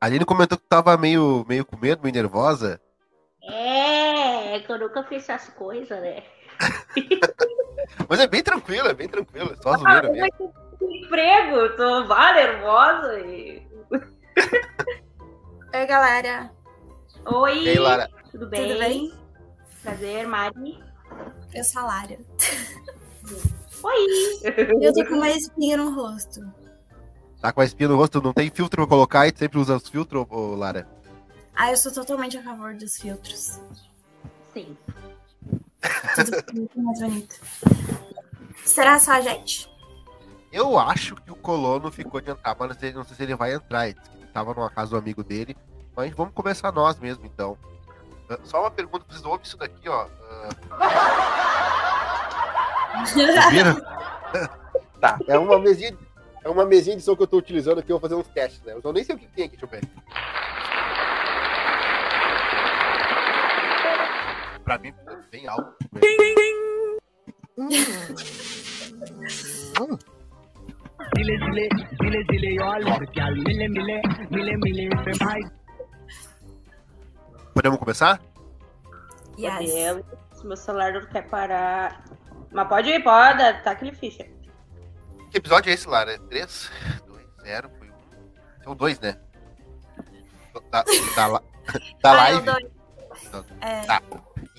A Aline comentou que tava meio, meio com medo, meio nervosa. É, que eu nunca fiz essas coisas, né? Mas é bem tranquilo, é bem tranquilo. É só zoeira Ah, mesmo. emprego, tô vá, nervosa e... Oi, galera. Oi, E aí, Lara? tudo bem? Tudo bem? Prazer, Mari. Eu sou a Lara. Oi! Eu tô com uma espinha no rosto. Tá com a espinha no rosto, não tem filtro pra colocar e tu sempre usa os filtros, ô, Lara? Ah, eu sou totalmente a favor dos filtros. Sim. Tudo muito mais bonito. Será só a gente? Eu acho que o colono ficou de entrar, mas não sei, não sei se ele vai entrar. Ele tava numa casa do amigo dele. Mas vamos começar nós mesmo, então. Ah, Só uma pergunta, vocês ouvem isso daqui, ó. Ouviram? tá, é uma mesinha, é uma mesinha de som que eu tô utilizando aqui, eu vou fazer uns testes, né? Eu nem sei o que tem aqui, deixa eu ver. Pra mim, bem alto. Zile zile, zile zile, eu mile mile, mile mile Podemos começar? Yes. Meu celular não quer parar. Mas pode ir, pode. Tá aquele ficha. Que episódio é esse, Lara? É 3, 2, 0, foi 1. São dois, né? Da, da, da Ah, eu live. dou- É, Tá.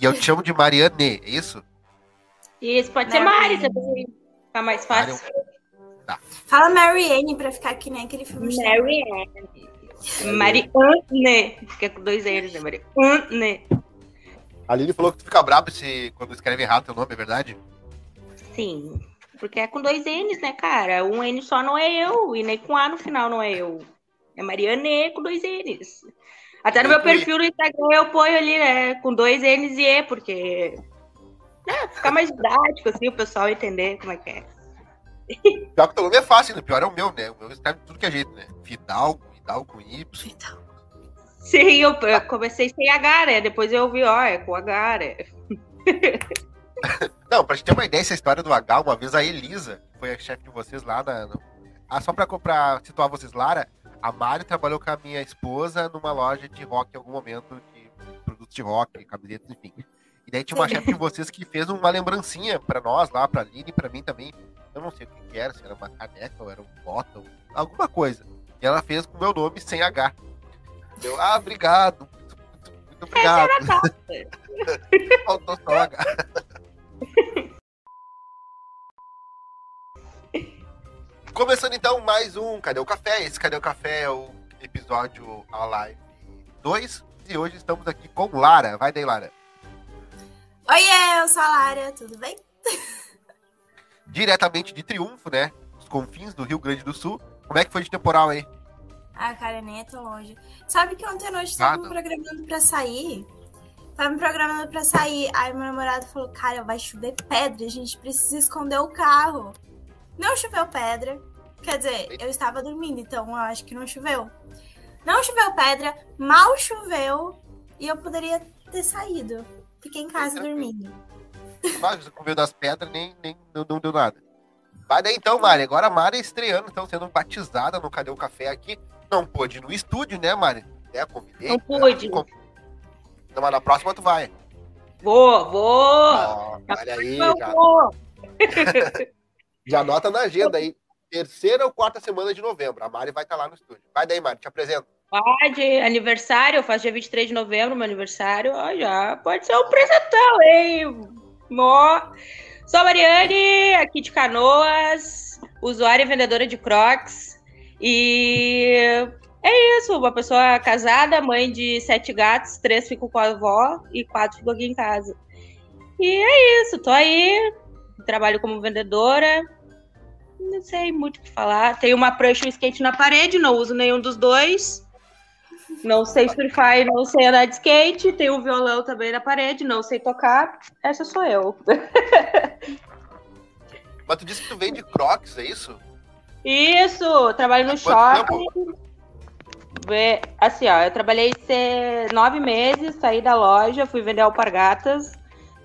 E eu te chamo de Mariane, é isso? Isso, pode ser Mari. Também. Fica mais fácil. Fala Marianne pra ficar que nem aquele filme. chato. Mari. Mariane. Fica com dois N's, né? Mariane. A Aline falou que tu fica brabo se, quando escreve errado teu nome, é verdade? Sim. Porque é com dois N's, né, cara? Um N só não é eu. E nem com A no final não é eu. É Mariane com dois N's. Até no meu perfil no Instagram eu ponho ali, né? Com dois N's e E, porque. Né, ficar mais didático, assim, o pessoal entender como é que é. Pior que teu nome é fácil, né? Pior é o meu, né? O meu escreve tudo que é jeito, né? Fidalgo, Fidalgo com Y. Sim, eu, eu comecei sem H, né? Depois eu vi, ó, é com H, né? Não, pra gente ter uma ideia, essa história do H, uma vez a Elisa, que foi a chefe de vocês lá na. Ah, só pra, pra situar vocês, Lara, a Mari trabalhou com a minha esposa numa loja de rock em algum momento, de produtos de rock, camisetas, enfim. E daí tinha uma chefe de vocês que fez uma lembrancinha pra nós lá, pra Aline e pra mim também. Eu não sei o que, que era, se era uma caneca ou era um botão, alguma coisa. E ela fez com o meu nome sem H. Eu, ah, obrigado. Muito, muito, muito obrigado. Faltou só H. Começando então mais um Cadê o Café? Esse Cadê o Café é o episódio a live 2. E hoje estamos aqui com Lara. Vai daí, Lara. Oiê, eu sou a Lara, tudo bem? Diretamente de Triunfo, né? Os confins do Rio Grande do Sul. Como é que foi de temporal aí? Ah, cara, nem é tão longe. Sabe que ontem à noite Ah, tava me não. programando pra sair? Tava me programando pra sair. Aí meu namorado falou, cara, vai chover pedra, a gente precisa esconder o carro. Não choveu pedra. Quer dizer, eu estava dormindo, então eu acho que não choveu. Não choveu pedra, mal choveu e eu poderia ter saído. Fiquei em casa dormindo. Mas você comeu das pedras, nem, nem não, não deu nada. Vai daí então, Mari. Agora a Mari estreando, então, sendo batizada no Cadê o Café aqui. Não pôde ir no estúdio, né, Mari? É, convidei. Não pude. Com- Então, mas na próxima tu vai. Vou, vou. Ó, olha aí, já, vou. já anota na agenda aí. Terceira ou quarta semana de novembro. A Mari vai estar lá no estúdio. Vai daí, Mari, te apresento. Pode, aniversário, eu faço dia 23 de novembro, meu aniversário, ó, já pode ser um presentão, hein? Mó. Sou a Mariane, aqui de Canoas, usuária e vendedora de Crocs. E é isso, uma pessoa casada, mãe de sete gatos, três ficam com a avó e quatro ficam aqui em casa. E é isso, tô aí, trabalho como vendedora. Não sei muito o que falar. Tenho uma prancha e um skate na parede, não uso nenhum dos dois. Não sei Free Fire, não sei andar de skate. Tenho um violão também na parede, não sei tocar. Essa sou eu. Mas tu disse que tu vende Crocs, é isso? Isso, trabalho no shopping. Assim, ó, eu trabalhei nove meses, saí da loja, fui vender alpargatas,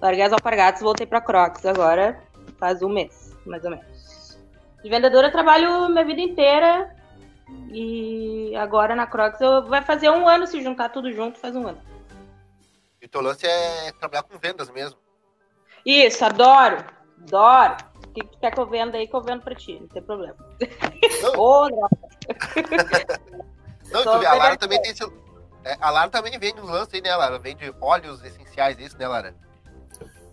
larguei as alpargatas voltei pra Crocs agora, faz um mês, mais ou menos. De vendedora eu trabalho minha vida inteira, E agora na Crocs eu, vai fazer um ano se juntar tudo junto, faz um ano. E o teu lance é trabalhar com vendas mesmo. Isso, adoro. Adoro. O que tu quer que eu venda aí que eu vendo pra ti, não tem problema. Não. Ô, droga. Não, Só tu vê, a Lara também tem esse. é, a Lara também vende uns lances aí, né, Lara? Vende óleos essenciais, isso, né, Lara?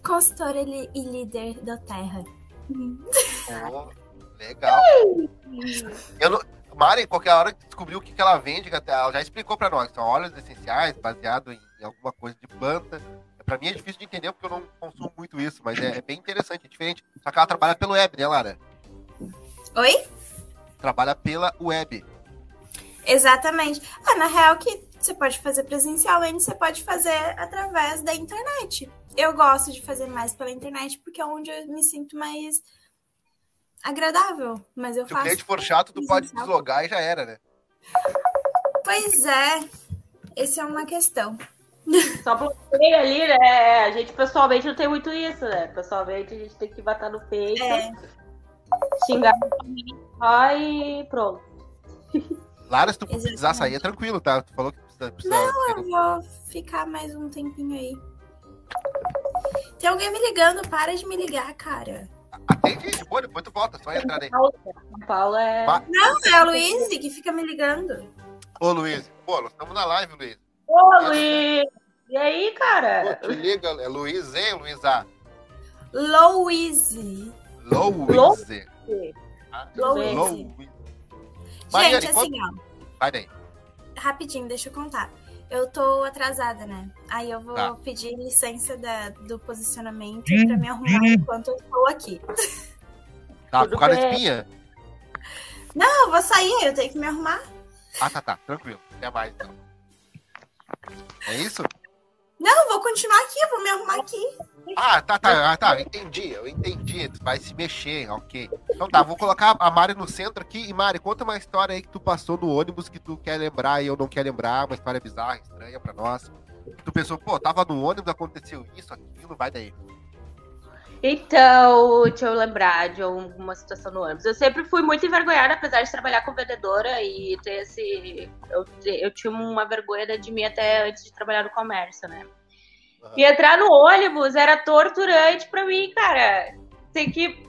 Consultora e líder da Terra. Pô, legal. Eu não... Mari, qualquer hora que descobriu o que, que ela vende, ela já explicou pra nós. São óleos essenciais, baseado em, em alguma coisa de planta. Pra mim é difícil de entender porque eu não consumo muito isso, mas é, é bem interessante, é diferente. Só que ela trabalha pelo web, né, Lara? Oi? Trabalha pela web. Exatamente. Ah, na real que você pode fazer presencialmente, você pode fazer através da internet. Eu gosto de fazer mais pela internet porque é onde eu me sinto mais agradável. Mas eu Se o faço. cliente for chato, tu pode deslogar e já era, né? Pois é. Essa é uma questão. Só bloqueio ali, né? A gente pessoalmente não tem muito isso, né? Pessoalmente a gente tem que bater no peito, É. xingar só e pronto. Lara, se tu precisar Exatamente. sair, é tranquilo, tá? Tu falou que precisa. precisa Eu vou ficar mais um tempinho aí. Tem alguém me ligando, para de me ligar, cara. Atende de boa, depois tu volta, só entrar aí. São Paulo é. Não, é a Luiz que fica me ligando. Ô, Luiz. Pô, nós estamos na live, Luiz. Ô, Luiz! E aí, Pô, cara? te liga, é Luiz E, Luiz A? Louise. Louise. Ah, Louise. Louise. Mariane, Gente, conta- assim, ó. Vai daí. Rapidinho, deixa eu contar. Eu tô atrasada, né? Aí eu vou Tá. pedir licença da- do posicionamento pra me arrumar enquanto eu estou aqui. Tá, por causa da espinha? Não, eu vou sair, eu tenho que me arrumar. Ah, tá, tá. Tranquilo. Até mais, então. É isso? Não, eu vou continuar aqui, eu vou me arrumar aqui. Ah, tá, tá. Ah, tá. Eu entendi, eu entendi. Vai se mexer, ok. Então tá, vou colocar a Mari no centro aqui. E Mari, conta uma história aí que tu passou no ônibus que tu quer lembrar e eu não quero lembrar. Uma história bizarra, estranha pra nós. Tu pensou, pô, tava no ônibus, aconteceu isso, aquilo, vai daí. Então, deixa eu lembrar de alguma situação no ônibus. Eu sempre fui muito envergonhada, apesar de trabalhar com vendedora e ter esse. Eu, eu tinha uma vergonha de mim até antes de trabalhar no comércio, né? Aham. E entrar no ônibus era torturante pra mim, cara. Tem que.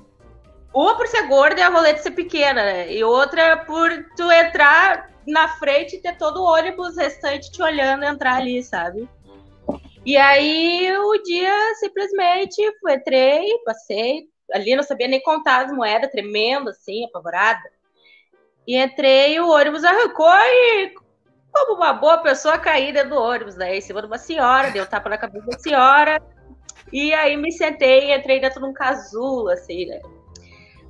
Uma por ser gorda e a roleta ser pequena, né? E outra por tu entrar na frente e ter todo o ônibus restante te olhando entrar ali, sabe? E aí o dia simplesmente entrei, passei, ali não sabia nem contar as moedas, tremendo assim, apavorada. E entrei, o ônibus arrancou e, como uma boa pessoa, caí dentro do ônibus, né? Em cima de uma senhora, deu um tapa na cabeça da senhora. E aí me sentei e entrei dentro de um casulo, assim, né?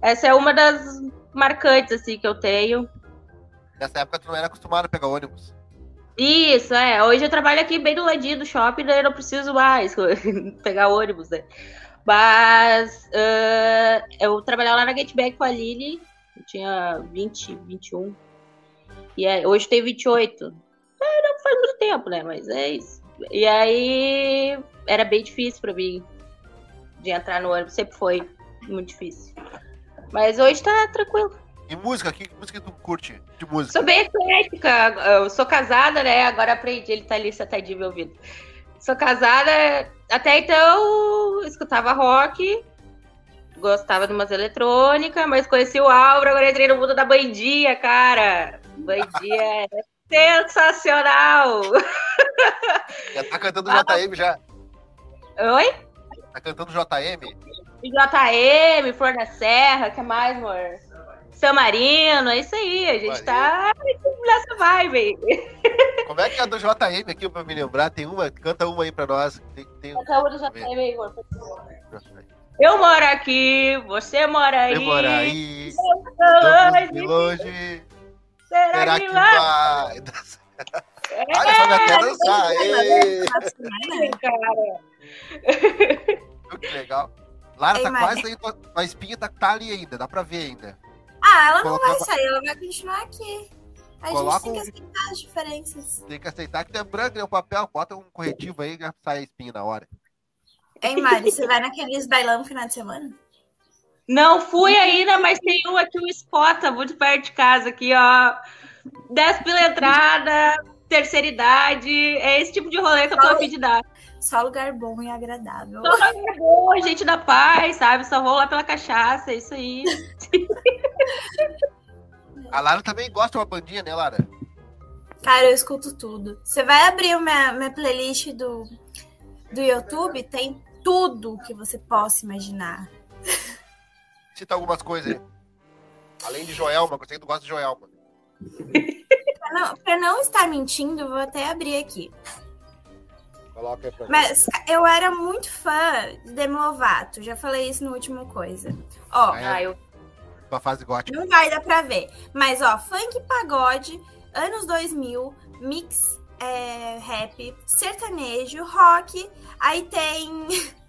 Essa é uma das marcantes, assim, que eu tenho. Nessa época tu não era acostumado a pegar ônibus. Isso, é. Hoje eu trabalho aqui bem do ladinho do shopping, daí eu não preciso mais pegar ônibus, né? Mas ah, eu trabalhava lá na Getback com a Lili, eu tinha 20, 21. E aí, hoje tem 28. É, não faz muito tempo, né? Mas é isso. E aí era bem difícil pra mim de entrar no ônibus, sempre foi muito difícil. Mas hoje tá tranquilo. E música, que música tu curte de música? Sou bem eclética. Eu sou casada, né? Agora aprendi, ele tá ali sentadinho me ouvindo. Sou casada, até então escutava rock, gostava de umas eletrônicas, mas conheci o Álvaro, agora entrei no mundo da bandinha, cara. Bandinha é sensacional. Já tá cantando Ah. JM já. Oi? Tá cantando JM? JM, Flor da Serra, que mais, amor? São Marino, é isso aí, a gente tá nessa vibe. Como é que é a do JM aqui pra me lembrar? Tem uma, canta uma aí pra nós. Tem, tem... Acabou do JM aí, favor. Eu moro aqui, você mora aí. Eu moro aí, Longe, estamos de longe. Será, Será que que vai? vai? É, Olha só, minha quer dançar. Ê, cara. que legal. Lara, Ei, tá Mari. quase aí, tua espinha tá, tá ali ainda, dá pra ver ainda. Ah, ela não Colocar vai sair, ela vai continuar aqui. A Coloca gente tem um- que aceitar as diferenças. Tem que aceitar que é branco, né? O papel, bota um corretivo aí já sai a espinha na hora. Hein, Mari, você vai naqueles bailão no final de semana? Não fui ainda, mas tem um aqui, um Escota, muito perto de casa aqui, ó. 10 pela entrada, terceira idade. É esse tipo de rolê que eu tô a fim de dar. Só lugar bom e agradável. Só lugar bom, gente da paz, sabe? Só vou lá pela cachaça, é isso aí. A Lara também gosta de uma bandinha, né, Lara? Cara, eu escuto tudo. Você vai abrir minha, minha playlist do, do YouTube, tem tudo que você possa imaginar. Cita algumas coisas aí. Além de Joelma, que eu sei que tu gosta de Joelma. Pra não, pra não estar mentindo, vou até abrir aqui. Coloca aí pra mim. Mas eu era muito fã de Demi Lovato, já falei isso no último coisa. Ó, É. Ah, eu Tua fase gótica. não vai dar pra ver. Mas, ó, funk pagode, anos 2000, mix é, rap, sertanejo, rock. Aí tem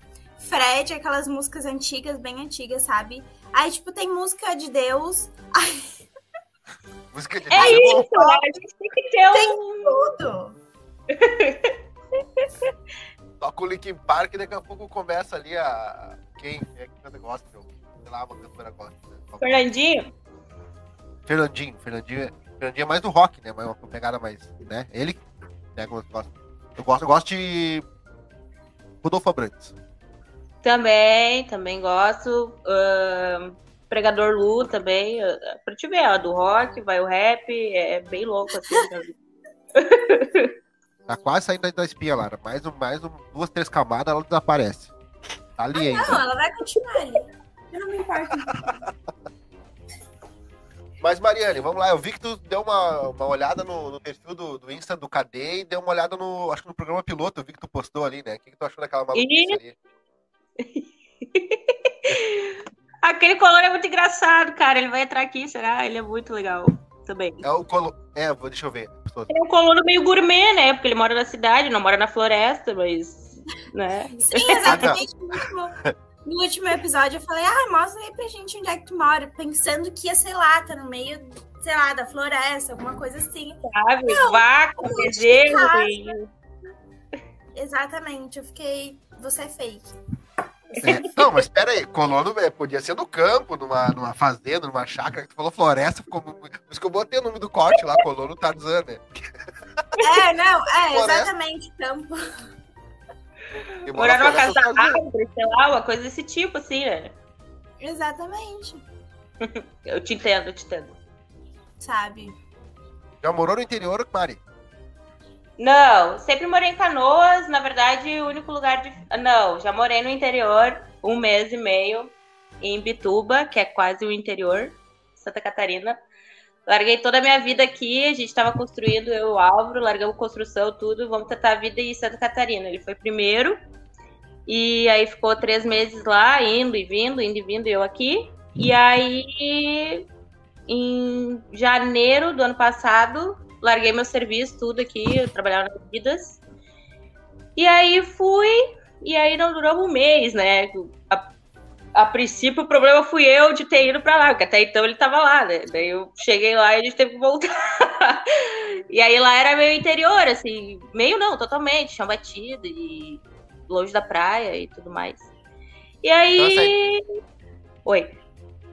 Fred, aquelas músicas antigas, bem antigas, sabe? Aí, tipo, tem música de Deus. Aí, Música de É Deus bom. isso? A gente tem que ter Tem um. tudo. Toca o Linkin Park e daqui a pouco começa ali a. Quem é que canta gospel? Sei lá, uma cantora gospel. Fernandinho, Fernandinho. Fernandinho é, Fernandinho é mais do rock, né? Mas uma pegada mais. né? Ele pega. Eu gosto, eu gosto de. Rodolfo Abrantes. Também, também gosto. Ahn, Pregador Lu também. ah, Pra te ver, ó, do rock, vai o rap, é bem louco assim. Tá quase saindo da- espinha, Lara. Mais, um, mais um, duas, três camadas, ela desaparece. Tá ali ainda. Não, ela vai continuar ali. Eu não me importo. Mas, Mariane, vamos lá. Eu vi que tu deu uma, uma olhada no, no perfil do, do Insta do KD e deu uma olhada no. Acho que no programa piloto, eu vi que tu postou ali, né? O que, que tu achou daquela maluquice ali? Aquele color é muito engraçado, cara. Ele vai entrar aqui, será? Ele é muito legal também. É o colo. É, vou, deixa eu ver. Ele é um colono meio gourmet, né? Porque ele mora na cidade, não mora na floresta, mas. Né? Sim, exatamente. No último, no último episódio eu falei, ah, mostra aí pra gente onde é que tu mora. Pensando que ia, sei lá, tá no meio, sei lá, da floresta, alguma coisa assim. Sabe? Vaca, eu bezerro. Exatamente, eu fiquei, você é fake. É, Não, mas pera aí, colono é, podia ser no campo, numa, numa fazenda, numa chácara, que tu falou floresta, ficou. Por isso que eu botei o nome do corte lá, colono Tarzan, né? É, não, é, Floresta. exatamente, campo. Morar numa casa da árvore, sei lá, uma coisa desse tipo, assim, né? Exatamente, Eu te entendo, eu te entendo. sabe? Já morou no interior, Mari? Não, sempre morei em Canoas, na verdade, o único lugar de. Não, já morei no interior um mês e meio, em Bituba, que é quase o interior, Santa Catarina. Larguei toda a minha vida aqui, a gente estava construindo, eu e o Álvaro, largamos construção, tudo, vamos tentar a vida em Santa Catarina. Ele foi primeiro, e aí ficou três meses lá, indo e vindo, indo e vindo, eu aqui. E aí, em janeiro do ano passado, larguei meu serviço, tudo aqui, eu trabalhava nas vidas. E aí fui, e aí não durou um mês, né? A, a princípio o problema fui eu de ter ido pra lá, porque até então ele tava lá, né? Daí eu cheguei lá e a gente teve que voltar. e aí lá era meio interior, assim, meio não, totalmente, chão batido e longe da praia e tudo mais. E aí. Oi.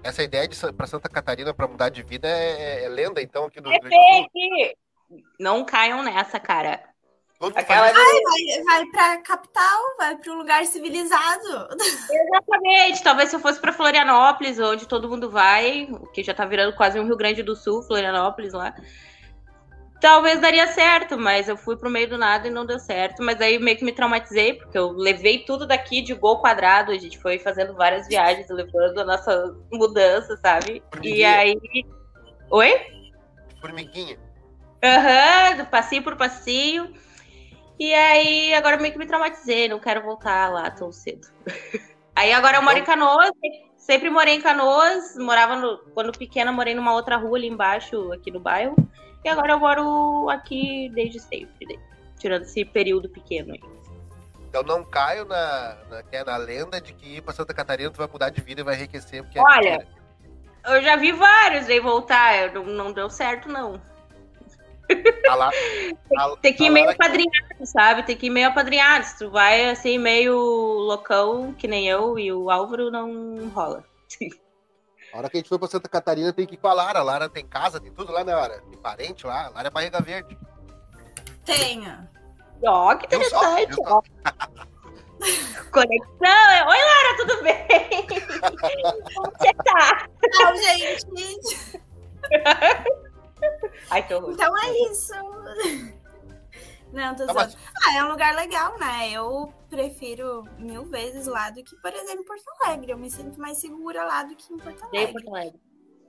Essa ideia de pra Santa Catarina pra mudar de vida é, é lenda, então, aqui do É Rio Grande do Sul. fake! Não caiam nessa, cara. Aquela isso. Vai, vai pra capital, vai pra um lugar civilizado. Exatamente. Talvez se eu fosse pra Florianópolis, onde todo mundo vai, que já tá virando quase um Rio Grande do Sul, Florianópolis lá. Talvez daria certo, mas eu fui pro meio do nada e não deu certo. Mas aí meio que me traumatizei, porque eu levei tudo daqui de gol quadrado. A gente foi fazendo várias viagens, levando a nossa mudança, sabe? E aí. Oi? Formiguinha. Aham, do passinho por passinho. E aí, agora meio que me traumatizei, não quero voltar lá tão cedo. Aí agora eu moro em Canoas, sempre morei em Canoas, morava no, quando pequena morei numa outra rua ali embaixo, aqui no bairro. E agora eu moro aqui desde sempre, né? tirando esse período pequeno aí. Então não caio na, na, que é na lenda de que ir pra Santa Catarina tu vai mudar de vida e vai enriquecer. Porque é Olha, mentira. Eu já vi vários aí voltar, não, não deu certo não. A lá- a- Tem que ir a meio apadrinhado, sabe? Tem que ir meio apadrinhado. Se tu vai assim, meio loucão, que nem eu e o Álvaro, não rola. A hora que a gente foi pra Santa Catarina, tem que ir com a Lara. A Lara tem casa, tem tudo lá, né, Lara? Tem parente lá. A Lara é barriga verde. Tenha. Ó, que Viu só? interessante. Só? ó. Conexão. Oi, Lara, tudo bem? Como você tá? Não, gente. Ai, que horror. Então é isso. Não, tô Tá, mas- Ah, é um lugar legal, né? Eu prefiro mil vezes lá do que, por exemplo, Porto Alegre. Eu me sinto mais segura lá do que em Porto Odeio Alegre. Porto Alegre.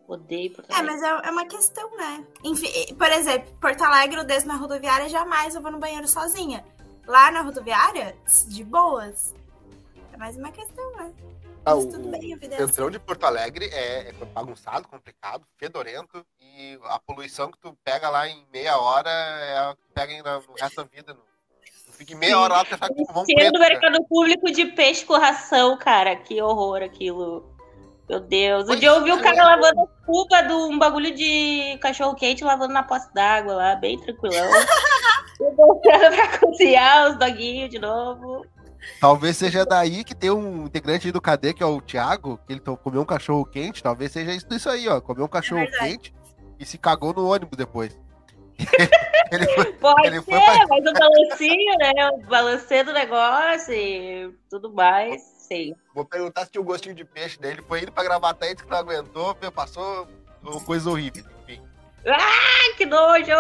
Odeio Porto É, Alegre. mas é, é uma questão, né? Enfim, por exemplo, Porto Alegre, eu desço na rodoviária, jamais eu vou no banheiro sozinha. Lá na rodoviária, de boas. É mais uma questão, né? Ah, o- é O assim. centrão de Porto Alegre é, é bagunçado, complicado, fedorento. E a poluição que tu pega lá em meia hora é a que pega ainda no resto da vida. No... Tu fica em meia hora lá, tá com pulmão Cheiro preto. do cara. mercado público de peixe com ração, cara. Que horror aquilo. Meu Deus. Pois dia eu vi o é. cara lavando a cuba de um bagulho de cachorro quente lavando na poça d'água lá, bem tranquilão. Voltando pra cozinhar os doguinhos de novo. Talvez seja daí que tem um integrante aí do KD, que é o Thiago, que ele comeu um cachorro quente. Talvez seja isso, isso aí, ó. Comeu um cachorro verdade. quente e se cagou no ônibus depois. ele foi, Pode Ele ser, foi pra- mas o balancinho, né? O balanceio do negócio e tudo mais. Sei. Vou perguntar se tinha um gostinho de peixe dele. Foi indo pra gravar e disse que não aguentou, passou coisa horrível. Enfim. Ai, que nojo!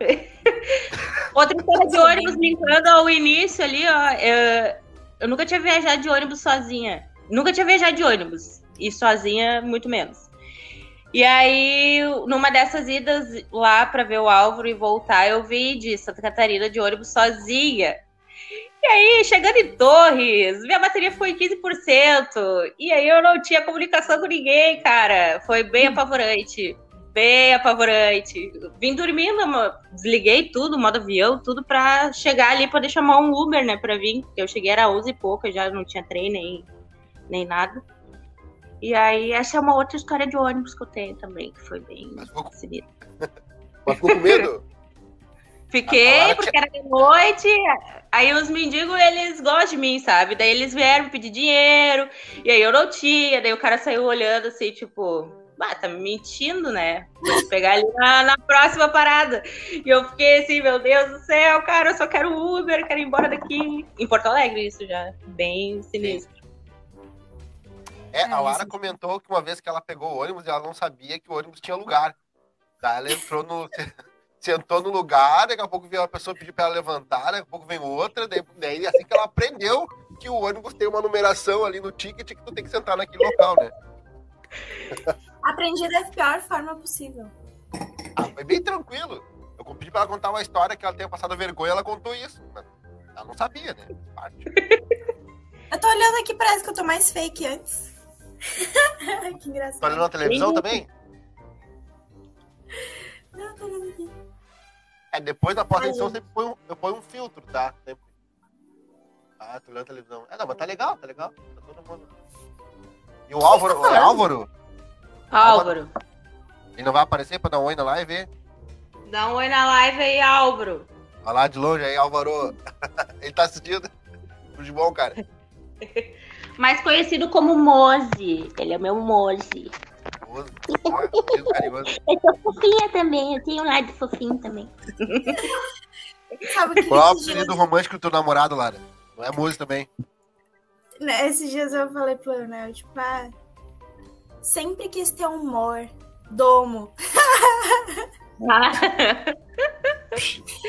Outra história de ônibus brincando ao início ali, ó. Eu nunca tinha viajado de ônibus sozinha. Nunca tinha viajado de ônibus. E sozinha, muito menos. E aí, numa dessas idas lá pra ver o Álvaro e voltar, eu vi de Santa Catarina de ônibus sozinha. E aí, chegando em Torres, minha bateria foi 15%. E aí eu não tinha comunicação com ninguém, cara. Foi bem apavorante bem apavorante. Vim dormindo, desliguei tudo, modo avião, tudo pra chegar ali, poder chamar um Uber, né, pra vir. Eu cheguei, era 11 e pouco, eu já não tinha trem nem, nem nada. E aí, essa é uma outra história de ônibus que eu tenho também, que foi bem Mas ficou, mas ficou com medo? Fiquei, porque era de noite, aí os mendigos, eles gostam de mim, sabe? Daí eles vieram pedir dinheiro, e aí eu não tinha, daí o cara saiu olhando assim, tipo, ah, tá me mentindo, né? Vou pegar ali na, na próxima parada. E eu fiquei assim, meu Deus do céu, cara, eu só quero Uber, quero ir embora daqui. Em Porto Alegre, isso já, bem sinistro. É, a Lara comentou que uma vez que ela pegou o ônibus, ela não sabia que o ônibus tinha lugar. Daí ela entrou no. sentou no lugar, daqui a pouco veio uma pessoa pedir pra ela levantar, daqui a pouco vem outra, daí, daí assim que ela aprendeu que o ônibus tem uma numeração ali no ticket que tu tem que sentar naquele local, né? Aprendi da pior forma possível. Ah, foi bem tranquilo. Eu pedi pra ela contar uma história que ela tenha passado vergonha, ela contou isso. Ela não sabia, né? Parte. Eu tô olhando aqui, parece que eu tô mais fake antes. que engraçado. Tá olhando na televisão Sim. também? Não, tô olhando aqui. É, depois da pós-edição sempre põe um, eu ponho um filtro, tá? Sempre. Ah, tô olhando a televisão. É, não, mas tá legal, tá legal. Tá todo mundo. E o Álvaro, tá o? Álvaro, Álvaro, ele não vai aparecer pra dar um oi na live? dá um oi na live aí, Álvaro. Olha lá de longe aí, Álvaro. ele tá assistindo. Tudo de bom, cara. Mais conhecido como Moze. Ele é meu Moze. Carinhoso. Eu sou fofinha também, eu tenho um lado fofinho também. Sabe o que Qual é o apelido romântico do teu namorado, Lara? Não é música também. Né, esses dias eu falei pro Leonel, tipo, ah, sempre quis ter um humor. Domo.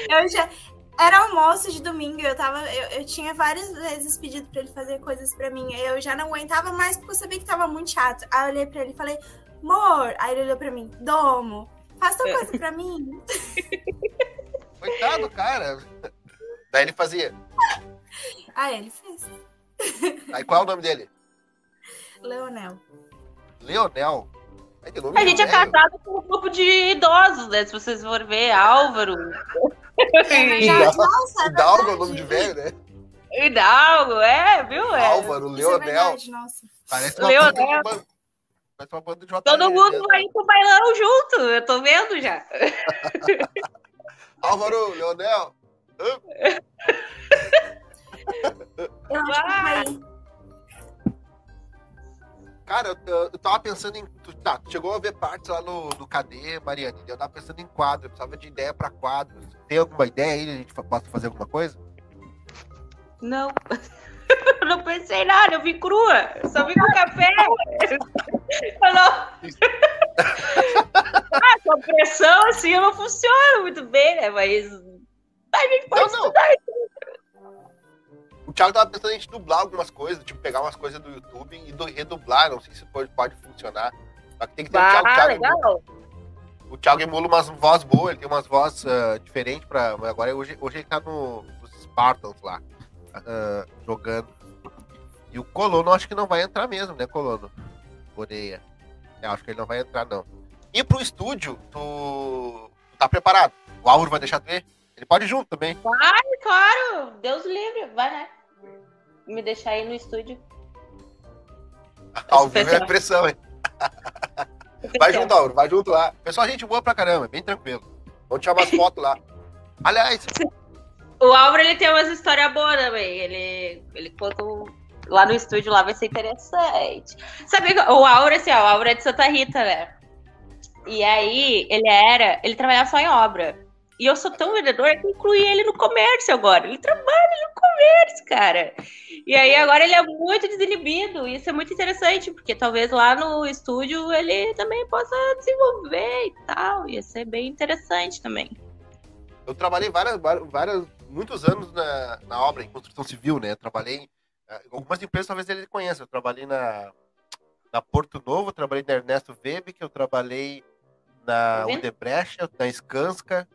Eu já. Era almoço de domingo, eu tava. Eu, eu tinha várias vezes pedido pra ele fazer coisas pra mim. Eu já não aguentava mais porque eu sabia que tava muito chato. Aí eu olhei pra ele e falei, amor. Aí ele olhou pra mim, domo. Faz tua coisa pra mim. Coitado, cara. Daí ele fazia. Aí ele fez. Aí qual é o nome dele? Leonel. Leonel. É de nome A gente é casado com um grupo de idosos, né? Se vocês forem ver, Álvaro. É. Nossa, é Hidalgo é o nome de velho, né? Hidalgo, é, viu? É. Álvaro, Isso é Leonel. verdade, nossa. Parece uma Leonel. banda de banda. Parece uma banda de JL Todo mundo mesmo. vai pro bailão junto, eu tô vendo já. Álvaro, Leonel. Eu acho que vai. Cara, eu, eu- eu tava pensando em. Tu, tá, tu chegou a ver partes lá no, no KD, Mariane. Eu tava pensando em quadro, eu precisava de ideia pra quadros. Tem alguma ideia aí? A gente possa fazer alguma coisa? Não. Eu não pensei nada, eu vi crua. Eu só vi com café. Eu não... ah, com pressão assim não funciona muito bem, né? Mas a gente pode Não, não. estudar. O Thiago tava pensando em dublar algumas coisas, tipo, pegar umas coisas do YouTube e do- redublar. Não sei se pode, pode funcionar. Só que tem que ter o Thiago. o Ah, Thiago legal. O Thiago emula umas vozes boas, ele tem umas vozes ah, diferentes pra. Agora hoje, hoje ele tá no, nos Spartans lá, ah, jogando. E o Colono acho que não vai entrar mesmo, né, Colono? Oreia. Eu acho que ele não vai entrar, não. E pro estúdio, tu, tu tá preparado? O Álvaro vai deixar tu ver? Ele pode ir junto também. Vai, claro. Deus livre. Vai, né? Me deixar aí no estúdio. Ao vivo é pressão, hein? Vai junto, Álvaro, vai junto lá. Pessoal, gente boa pra caramba, bem tranquilo. Vamos tirar umas fotos lá. Aliás, O Álvaro, ele tem umas histórias boas também. Ele, ele conta lá no estúdio, lá vai ser interessante. Sabe, o Álvaro, assim, ó, o Álvaro é de Santa Rita, né? E aí, ele era, ele trabalhava só em obra. E eu sou tão vendedor que eu incluí ele no comércio agora. Ele trabalha no comércio, cara. E aí, agora ele é muito desinibido. Isso é muito interessante, porque talvez lá no estúdio ele também possa desenvolver e tal. Ia ser bem interessante também. eu trabalhei várias, várias, muitos anos na, na obra, em construção civil, né? Trabalhei. eh, Algumas empresas talvez ele conheça. Eu trabalhei na, na Porto Novo, eu trabalhei na Ernesto Weber, que eu trabalhei na Tá? Udebrecht, na Skanska.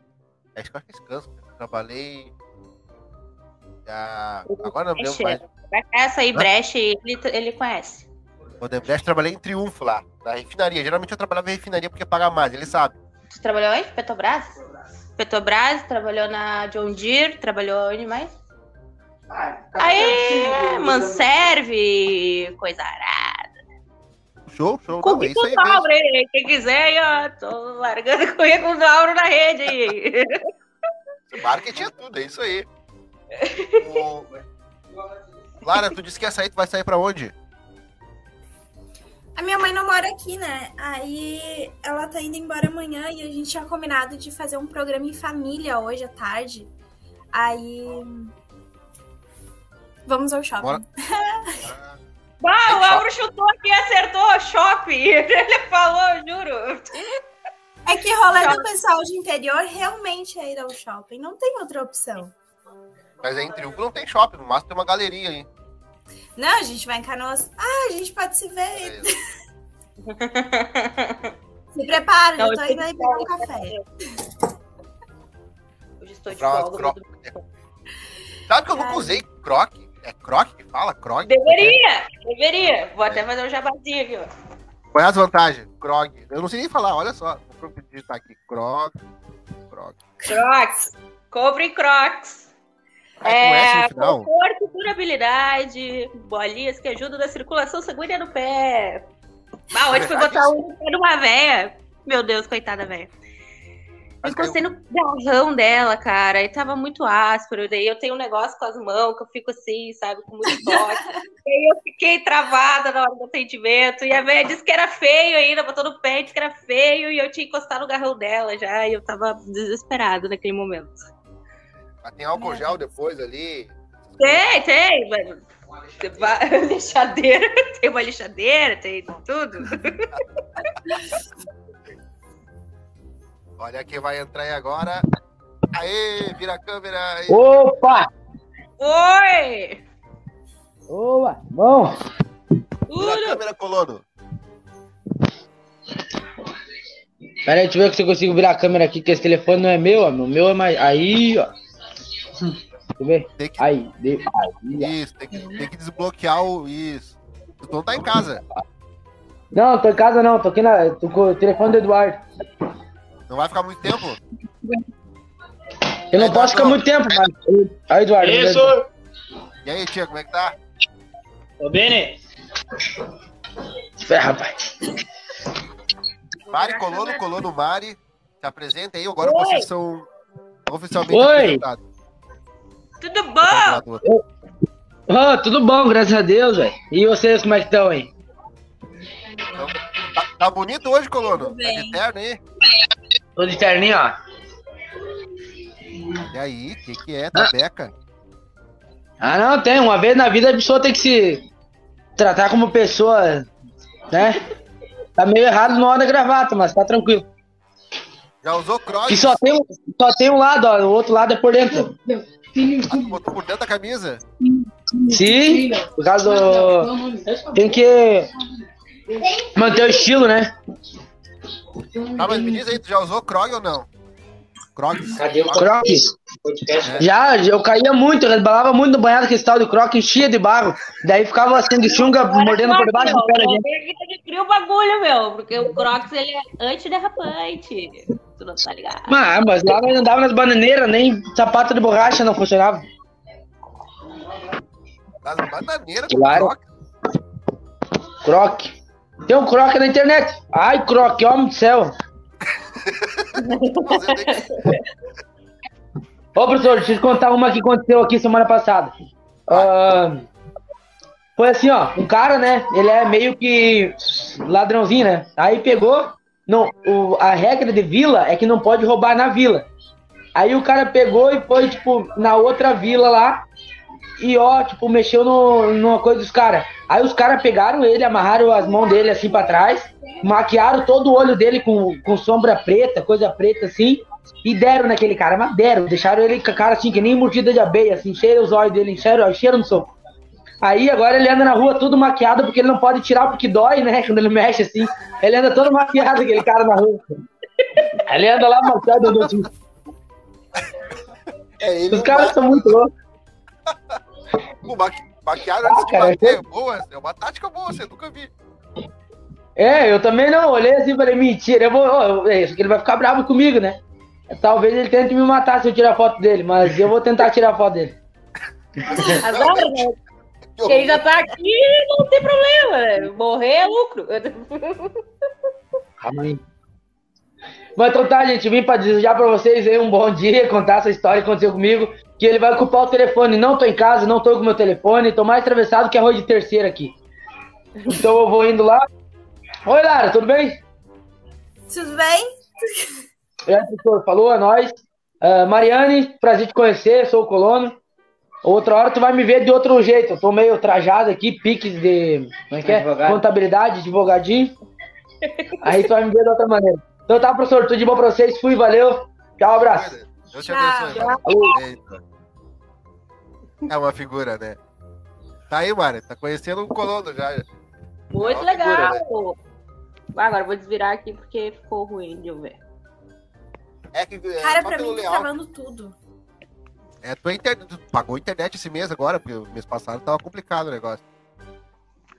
É, acho que é. Eu trabalhei. ah, agora não lembro mais. Essa aí? Brecht, ele, ele conhece. Odebrecht, trabalhei em Triunfo lá, na refinaria. Geralmente eu trabalhava em refinaria porque paga mais, ele sabe. Tu trabalhou onde? Petrobras? Petrobras, trabalhou na John Deere, trabalhou onde mais? Aí, Manserve, coisa arada. Show, show. Não, é isso Currículo aí? Quem quiser, aí, ó, tô largando o currículo do Auro na rede aí. Marketing é tudo, é isso aí. O- Lara, tu disse que ia sair, tu vai sair pra onde? A minha mãe não mora aqui, né? Aí ela tá indo embora amanhã e a gente tinha combinado de fazer um programa em família hoje à tarde. Aí. Vamos ao shopping. Bora. Bah, o Auro chutou aqui e acertou o shopping. Ele falou, juro. É que rolê do pessoal de interior realmente é ir ao shopping. Não tem outra opção. Mas aí em Triunfo não tem shopping, no máximo tem uma galeria aí. Não, a gente vai em Canoas. Ah, a gente pode se ver. Se prepara, Não, eu tô indo aí pegar um café. Hoje estou de folga. Sabe que eu nunca usei croque? É croque que fala? Croque? Deveria, deveria. Vou até fazer um jabazinho aqui, ó. Qual é as vantagens? Krog. Eu não sei nem falar, olha só. Vou digitar aqui. Krog. Krog. Crocs. Compre Crocs. S É, conforto, durabilidade, bolinhas que ajudam na circulação sanguínea no pé. Ah, hoje Verdade botar um pé de uma véia. Meu Deus, coitada, véia. Mas Encostei no garrão dela, cara, e tava muito áspero. Daí eu tenho um negócio com as mãos que eu fico assim, sabe, com muito toque. e aí eu fiquei travada na hora do atendimento. E a velha disse que era feio ainda, botou no pé, disse que era feio. E eu tinha encostado no garrão dela já. E eu tava desesperado naquele momento. Mas tem álcool gel depois ali. Tem, tem, mano. Va- Lixadeira, tem uma lixadeira, tem tudo. Olha quem vai entrar aí agora. Aê, vira a câmera. Aê. Opa! Oi! Boa! Bom! Vira a câmera, colono. Pera aí, deixa eu ver se eu consigo virar a câmera aqui, que esse telefone não é meu, ó. O meu é mais. Aí, ó. Deixa eu ver. Tem que, Aí, de... aí, isso, tem que, tem que desbloquear o. Isso. Tu não tá em casa. Não, tô em casa não, tô aqui na. Tô com o telefone do Eduardo. Não vai ficar muito tempo? Eu não Eduardo, posso ficar muito tempo, mas. Aí, Eduardo. Isso! E aí, tia, como é que tá? Ô, Bene, Ferra, rapaz. Mari, colono, colono, Mari. Se apresenta aí, agora Oi. vocês são oficialmente Oi. apresentados. Tudo bom? Ô, tudo bom, graças a Deus, velho. E vocês, como é que estão aí? Tá bonito hoje, colono? Tudo Tá de bem. terno aí? Tô de terninho, ó. E aí, o que que é? Tá beca? Ah, não, tem. Uma vez na vida a pessoa tem que se tratar como pessoa, né? Tá meio errado no hora da gravata, mas tá tranquilo. Já usou cross? Que só tem, um- só tem um lado, ó. O outro lado é por dentro. Ah, botou por dentro da camisa? Sim, por causa do. Tem que manter o estilo, né? Tá, mas me diz aí, tu já usou Krog ou não? Crocs? Cadê o Crocs. podcast? Já, eu caía muito, eu resbalava muito no banhado com esse tal de croque, enchia de barro. Daí ficava assim de chunga, mordendo por debaixo do pé da gente. O bagulho, meu, porque o Crocs ele é antiderrapante. Tu não tá ligado? Mas, mas lá nós andava nas bananeiras, nem sapato de borracha não funcionava. As bananeiras Claro. Crocs? Croque. Tem um croque na internet. Ai, croque, homem do céu. Ô, professor, deixa eu te contar uma que aconteceu aqui semana passada. Ah, foi assim, ó, um cara, né? Ele é meio que ladrãozinho, né? Aí pegou. Não, o- a regra de vila é que não pode roubar na vila. Aí o cara pegou e foi, tipo, na outra vila lá. E ó, tipo, mexeu no, numa coisa dos caras. Aí os caras pegaram ele, amarraram as mãos dele assim pra trás, maquiaram todo o olho dele com, com sombra preta, coisa preta assim, e deram naquele cara, mas deram, deixaram ele com a cara assim, que nem mordida de abelha, assim, cheira os olhos dele, encheram, encheram no soco. Aí agora ele anda na rua todo maquiado, porque ele não pode tirar, porque dói, né? Quando ele mexe assim. Ele anda todo maquiado, aquele cara na rua. Ele anda lá maquiado, assim. É. Os caras são muito loucos. O maqui... maquiagem antes Ah, de cara, bater é boa. É uma tática boa, você nunca vi. É, eu também não, olhei assim e falei, mentira, eu vou. é isso que ele vai ficar bravo comigo, né? Talvez ele tente me matar se eu tirar foto dele, mas eu vou tentar tirar foto dele. Azar, né? Ele já tá aqui não tem problema, né? Morrer é lucro. Calma aí. Mas então tá, gente, vim pra desejar pra vocês aí um bom dia, contar essa história que aconteceu comigo, que ele vai ocupar o telefone. Não tô em casa, não tô com meu telefone, tô mais atravessado que arroz de terceira aqui. Então eu vou indo lá. Oi, Lara, tudo bem? Tudo bem? É, professor, falou, é nóis. Ah, Mariane, prazer te conhecer, sou o colono. Outra hora tu vai me ver de outro jeito. Eu tô meio trajado aqui, piques de. Como é que é? Advogado. Contabilidade, advogadinho. Aí tu vai me ver de outra maneira. Então tá, professor, tudo de bom pra vocês. Fui, valeu. Tchau, abraço. Deus te Tchau. mano. É uma figura, né? Tá aí, Mari. Tá conhecendo um colono já. Muito É figura, legal. Ah, Agora vou desvirar aqui porque ficou ruim de eu ver. É que. É, Cara, pra mim tá travando tudo. É, tua internet. Tu pagou internet esse mês agora, porque o mês passado tava complicado o negócio.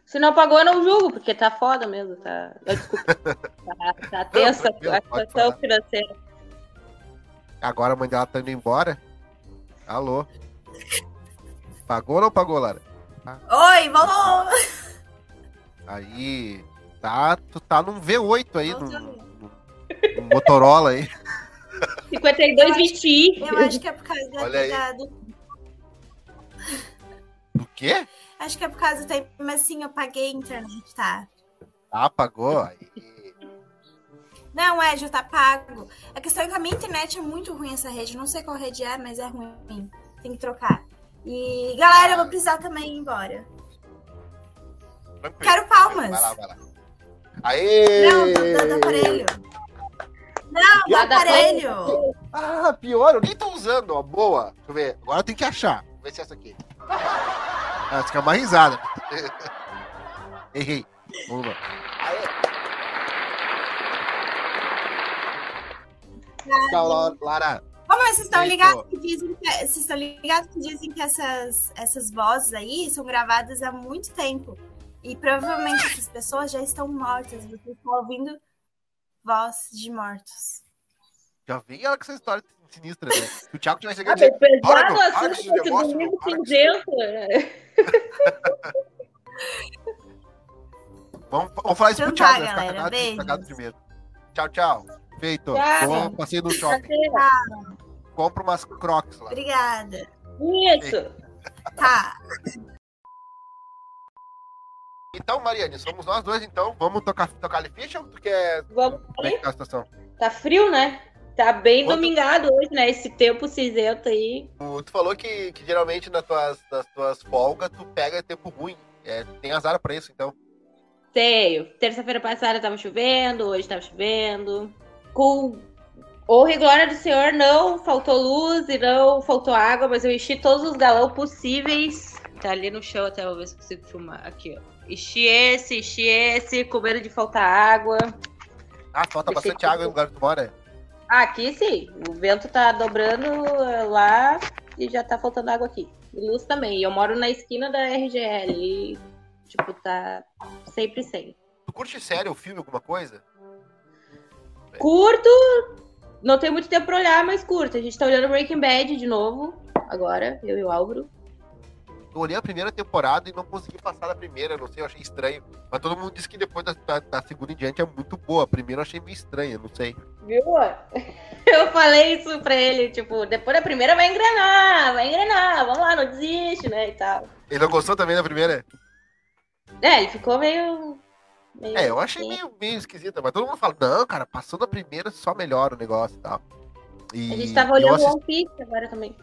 Se não pagou, eu não julgo, porque tá foda mesmo. Tá... Desculpa. Tá, tá tensa tranquilo, a situação financeira. Agora a mãe dela tá indo embora. Alô? Pagou ou não pagou, Lara? Oi, voltou! Aí. Tá, tu tá num V8 aí, num, Voltou. num- num Motorola aí. 52, 20. Eu acho que é por causa da- do. Do quê? Acho que é por causa do tempo, mas sim, eu paguei a internet, tá? Ah, pagou. Aí. Não, é, já tá pago. A questão é que a minha internet é muito ruim essa rede. Não sei qual rede é, mas é ruim. Tem que trocar. E, galera, eu vou precisar também ir embora. Tranquilo. Quero palmas. Vai lá, vai lá. Aê! Não, do, do- do aparelho. Não, do aparelho. Ah, pior, eu nem tô usando, ó. Boa. Deixa eu ver. Agora eu tenho que achar. Ver se é essa aqui. Ah, essa aqui é uma risada. Errei. Vamos lá. Tchau, Lara. Ô, mas vocês estão ligados que dizem que, vocês estão ligados que dizem que essas, essas vozes aí são gravadas há muito tempo. E provavelmente essas pessoas já estão mortas. Vocês estão ouvindo voz de mortos. Já vem ela com essa história sinistra, né? Se o Thiago tivesse Ah, chegado para, pesado assim, esse esse negócio, domingo cinzento. Vamos, vamos falar isso Então pro Thiago, tá, galera, cagado, de medo. Tchau, tchau. Feito. Tchau. Bom passeio no shopping. Compra umas crocs lá. Obrigada. Isso. Tá. Então, Mariane, somos nós dois, então. Vamos tocar, tocar Ficha ou tu quer. Vamos Como é que tá a situação? Tá frio, né? Tá bem Quanto- domingado hoje, né? Esse tempo cinzento aí. Tu, falou que, que geralmente nas tuas, nas tuas folgas tu pega tempo ruim. É, tem azar pra isso, então. Tenho. Terça-feira passada tava chovendo, hoje tava chovendo. Com honra e glória do Senhor, não faltou luz e não faltou água, mas eu enchi todos os galão possíveis. Tá ali no chão até, vou ver se consigo filmar. Aqui, ó. Enchi esse, enchi esse, com medo de faltar água. Ah, falta Esse bastante água no lugar que tu mora. Aqui sim. O vento tá dobrando eh, lá e já tá faltando água aqui. E luz também. Eu moro na esquina da RGL. E, tipo, tá sempre sem. Tu curte série ou filme, alguma coisa? Curto. Não tenho muito tempo pra olhar, mas curto. A gente tá olhando Breaking Bad de novo. Agora, eu e o Álvaro. Eu olhei a primeira temporada e não consegui passar da primeira, não sei, eu achei estranho. Mas todo mundo disse que depois da, da- da segunda em diante é muito boa. A primeira eu achei meio estranha, não sei. Viu? Eu falei isso pra ele, tipo, depois da primeira vai engrenar, vai engrenar, vamos lá, não desiste, né, e tal. Ele não gostou também da primeira? É, ele ficou meio... meio É, eu achei assim. meio, meio esquisita, mas todo mundo fala, não, cara, passou da primeira, só melhora o negócio e tal. E A gente tava olhando assisti One Piece agora também,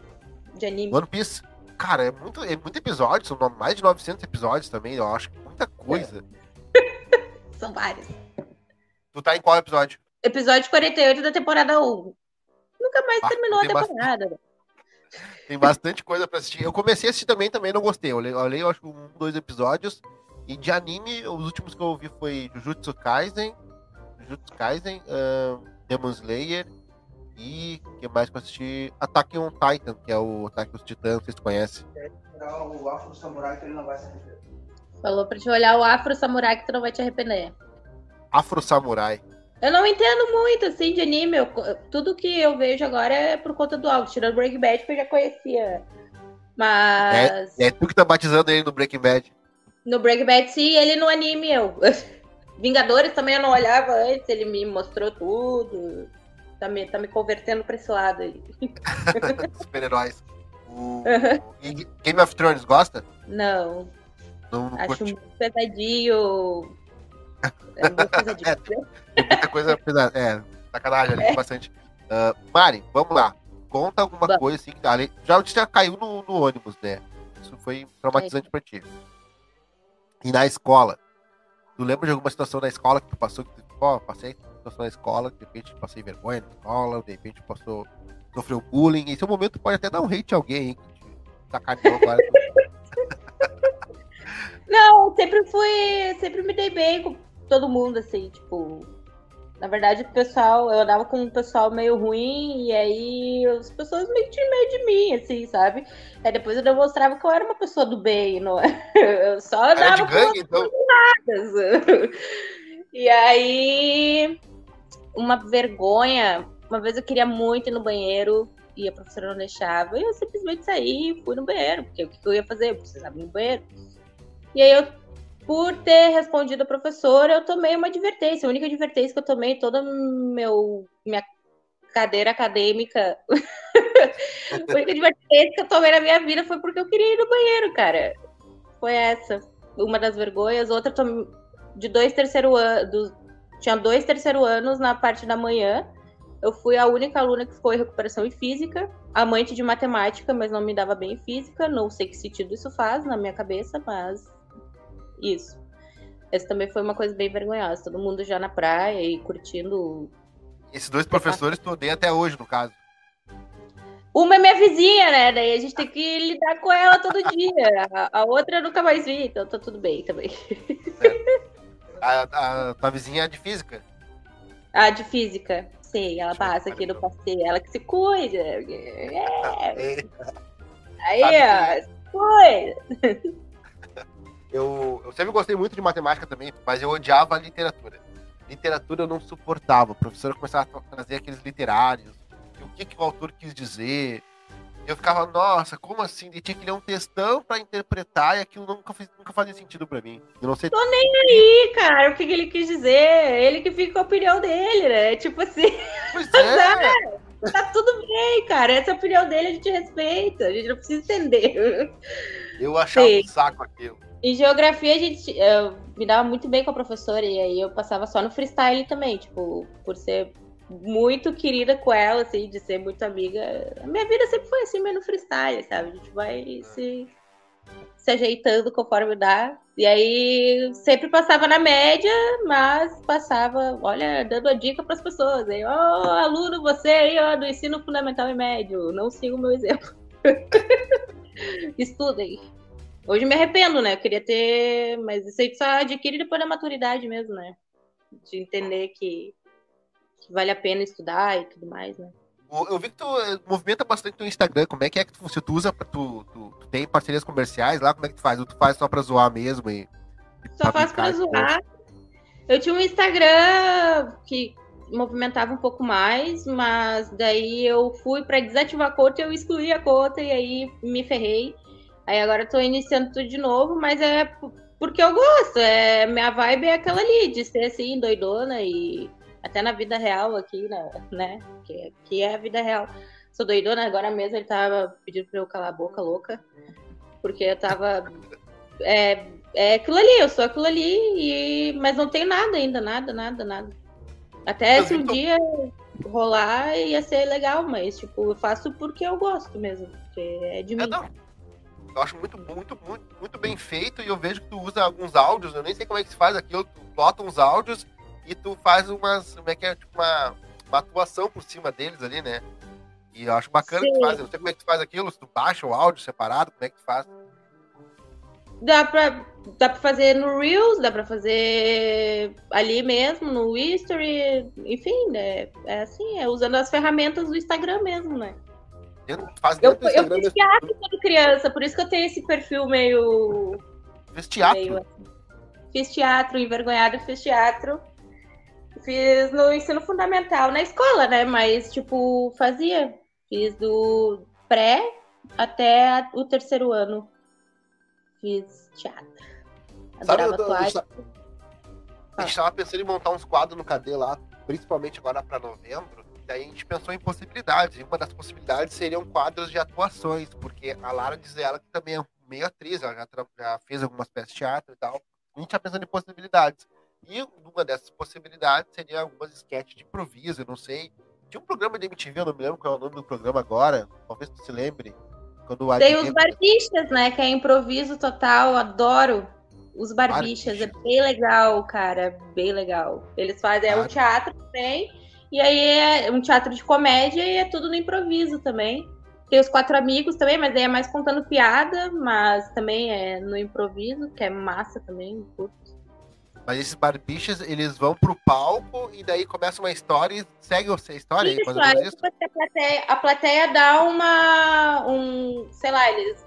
de anime. One Piece. Cara, é muito, é muito episódio, são mais de 900 episódios também, eu acho que muita coisa. São vários. Tu tá em qual episódio? Episódio 48 da temporada 1. Nunca mais Ah, terminou a tem bastante. temporada. né? Tem bastante coisa pra assistir. Eu comecei a assistir também, também não gostei. Eu olhei, eu acho, um, dois episódios. E de anime, os últimos que eu ouvi foi Jujutsu Kaisen, Jujutsu Kaisen, ahn, Demon Slayer e o que mais que eu assisti? Attack on Titan, que é o Ataque dos Titãs, vocês conhecem. o Afro Samurai que ele não vai se arrepender. Falou pra te olhar o Afro Samurai que tu não vai te arrepender. Afro Samurai. Eu não entendo muito, assim, de anime. Eu- tudo que eu vejo agora é por conta do áudio. Tirando Breaking Bad, que eu já conhecia. Mas É tu que tá batizando ele no Breaking Bad. no Breaking Bad, sim, ele no anime, eu. Vingadores também eu não olhava antes, ele me mostrou tudo. Tá me, tá me convertendo pra esse lado aí. Super-heróis. O... Game of Thrones, gosta? Não, Não, acho curte. muito pesadinho. É muito pesadinho. Tem muita coisa pesada. É, sacanagem ali, bastante. Ah, Mari, vamos lá. Conta alguma Vamos. coisa assim. além- Já já caiu no, no ônibus, né? Isso foi traumatizante pra ti. E na escola. Tu lembra de alguma situação na escola que tu passou? Que tu, ó, passei situação na escola, de repente passei vergonha na escola, de repente passou, sofreu bullying. Esse é o momento pode até dar um hate a alguém, hein? Que te sacaneou agora. Não, sempre fui. Sempre me dei bem com todo mundo, assim, tipo. Na verdade, o pessoal, eu andava com um pessoal meio ruim, e aí as pessoas meio tinham medo de mim, assim, sabe? Aí depois eu demonstrava que eu era uma pessoa do bem, não é? Eu só andava de com gangue, então. E aí, uma vergonha. Uma vez eu queria muito ir no banheiro e a professora não deixava. E eu simplesmente saí e fui no banheiro, porque o que eu ia fazer? Eu precisava ir no banheiro. E aí eu, por ter respondido a professora, eu tomei uma advertência. A única advertência que eu tomei toda meu minha cadeira acadêmica. a única advertência que eu tomei na minha vida foi porque eu queria ir no banheiro, cara. Foi essa. Uma das vergonhas. Outra eu tom- de dois terceiro anos. Tinha dois terceiro anos na parte da manhã. Eu fui a única aluna que ficou em recuperação em física, amante de matemática, mas não me dava bem em física. Não sei que sentido isso faz na minha cabeça, mas isso. Essa também foi uma coisa bem vergonhosa. Todo mundo já na praia e curtindo. Esses dois professores tu odeia até hoje, no caso. Uma é minha vizinha, né? Daí a gente tem que lidar com ela todo dia. A, outra eu nunca mais vi, então tá tudo bem também. A, a tua vizinha é de física. A de física, sei, ela passa aqui no passeio, ela que se cuida. É. Aí, ó, se cuida. Eu, eu sempre gostei muito de matemática também, mas eu odiava a literatura. Literatura eu não suportava. O professor começava a trazer aqueles literários, o que, que o autor quis dizer. Eu ficava, nossa, como assim? E tinha que ler um textão pra interpretar e aquilo nunca, fez- nunca fazia sentido pra mim. Eu não sei. Ih, cara, o que, ele quis dizer? Ele que fica com a opinião dele, né? Tipo assim, Pois é, tá tudo bem, cara. Essa opinião dele, a gente respeita, a gente não precisa entender. eu achava Sim. um saco aquilo. Em geografia, a gente eu me dava muito bem com a professora, e aí eu passava só no freestyle também, tipo, por ser muito querida com ela, assim, de ser muito amiga. A minha vida sempre foi assim, meio no freestyle, sabe? A gente vai se, se ajeitando conforme dá. E aí sempre passava na média, mas passava, olha, dando a dica para as pessoas. Aí, ó, oh, aluno, você aí, ó, do ensino fundamental e médio, não siga o meu exemplo. Estudem. Hoje me arrependo, né? Eu queria ter. Mas isso aí só adquire depois da maturidade mesmo, né? De entender que, que vale a pena estudar e tudo mais, né? Eu vi que tu eh, movimenta bastante no Instagram. Como é que é que tu, se tu usa, tu, tu, tu, tem parcerias comerciais lá? Como é que tu faz? Ou tu faz só pra zoar mesmo? E, só faço pra zoar. Eu tinha um Instagram que movimentava um pouco mais, mas daí eu fui para desativar a conta, eu excluí a conta e aí me ferrei. Aí agora eu tô iniciando tudo de novo, mas é porque eu gosto. É, minha vibe é aquela ali, de ser assim, doidona e até na vida real aqui, né? né que, que é a vida real. Sou doidona, agora mesmo ele tava pedindo pra eu calar a boca louca, porque eu tava. É, é aquilo ali, eu sou aquilo ali, e... mas não tenho nada ainda, nada, nada, nada. Até se um dia rolar ia ser legal, mas tipo, eu faço porque eu gosto mesmo, porque é de é, mim. É, eu acho muito, muito, muito, muito bem feito e eu vejo que tu usa alguns áudios, eu nem sei como é que se faz aquilo, tu bota uns áudios e tu faz umas, como é que é, tipo uma, uma atuação por cima deles ali, né? E eu acho bacana Sim. que tu faz, eu não sei como é que tu faz aquilo, se tu baixa o áudio separado, como é que tu faz? Dá pra, dá pra fazer no Reels, dá pra fazer ali mesmo, no History, enfim, né? É assim, é usando as ferramentas do Instagram mesmo, né? Faz eu, eu fiz teatro quando criança, por isso que eu tenho esse perfil meio. Fiz teatro? Meio, assim. Fiz teatro, envergonhado, fiz teatro. Fiz no ensino fundamental, na escola, né? Mas, tipo, fazia. Fiz do pré até o terceiro ano. Fiz teatro. Adorava Sabe, eu, eu, eu, a gente tava pensando em montar uns quadros no KD lá, principalmente agora para novembro Daí a gente pensou em possibilidades. E uma das possibilidades seriam quadros de atuações, porque a Lara diz ela que também é meio atriz, ela já, já fez algumas peças de teatro e tal. A gente está pensando em possibilidades. E uma dessas possibilidades seria algumas sketches de improviso, não sei. Tinha um programa de MTV, eu não me lembro qual é o nome do programa agora, talvez tu se lembre. Quando Tem os barbichas, né? Que é improviso total, adoro. Os barbichas, Barbicha. é bem legal, cara, bem legal. Eles fazem é o teatro também, e aí é um teatro de comédia e é tudo no improviso também. Tem os quatro amigos também, mas aí é mais contando piada, mas também é no improviso, que é massa também, curto. Mas esses barbichas, eles vão pro palco e daí começa uma história e segue a história isso, aí, isso? A, plateia, a plateia dá uma. um. sei lá, eles.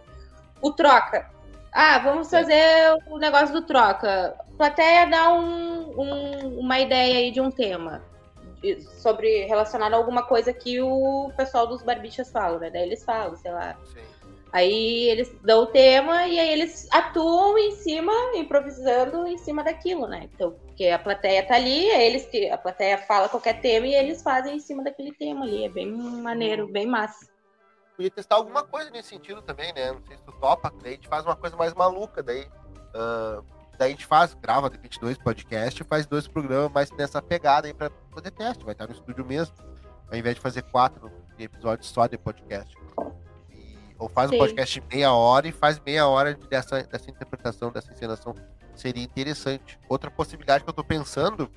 o troca. Ah, vamos fazer o negócio do troca. A plateia dá um, um, uma ideia aí de um tema sobre relacionado a alguma coisa que o pessoal dos barbichas falam, né? Daí eles falam, sei lá. Sim. Aí eles dão o tema e aí eles atuam em cima, improvisando em cima daquilo, né? Então, porque a plateia tá ali, é eles que a plateia fala qualquer tema e eles fazem em cima daquele tema ali. É bem maneiro, bem massa. Podia testar alguma coisa nesse sentido também, né? Não sei se tu topa, daí a gente faz uma coisa mais maluca, daí. Uh Daí a gente faz, grava de 22 podcast faz dois programas mais nessa pegada aí pra fazer teste. Vai estar no estúdio mesmo. Ao invés de fazer quatro episódios só de podcast. E, ou faz Sim. um podcast de meia hora e faz meia hora dessa, dessa interpretação, dessa encenação. Seria interessante. Outra possibilidade que eu tô pensando,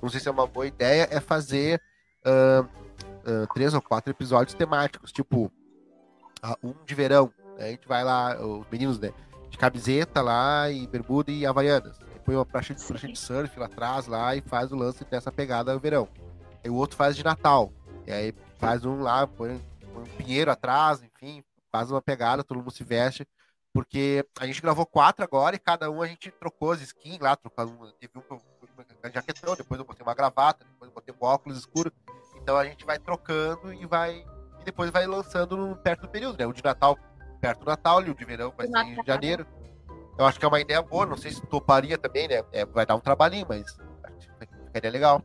não sei se é uma boa ideia, é fazer uh, uh, três ou quatro episódios temáticos, tipo uh, um de verão. A gente vai lá, os meninos, né? de camiseta lá e bermuda e havaianas. Aí põe uma prancha de, prancha de surf lá atrás lá e faz o lance dessa pegada no verão. Aí o outro faz de Natal. E aí faz um lá, põe um pinheiro atrás, enfim, faz uma pegada, todo mundo se veste. Porque a gente gravou quatro agora e cada um a gente trocou as skins lá, trocou um, teve um com jaquetão, depois eu botei uma gravata, depois eu botei um óculos escuro. Então a gente vai trocando e vai. E depois vai lançando perto do período, né? O de Natal perto do Natal e o de verão vai ser em janeiro. Eu acho que é uma ideia boa, não sei se toparia também, né? É, vai dar um trabalhinho, mas acho que ficaria legal.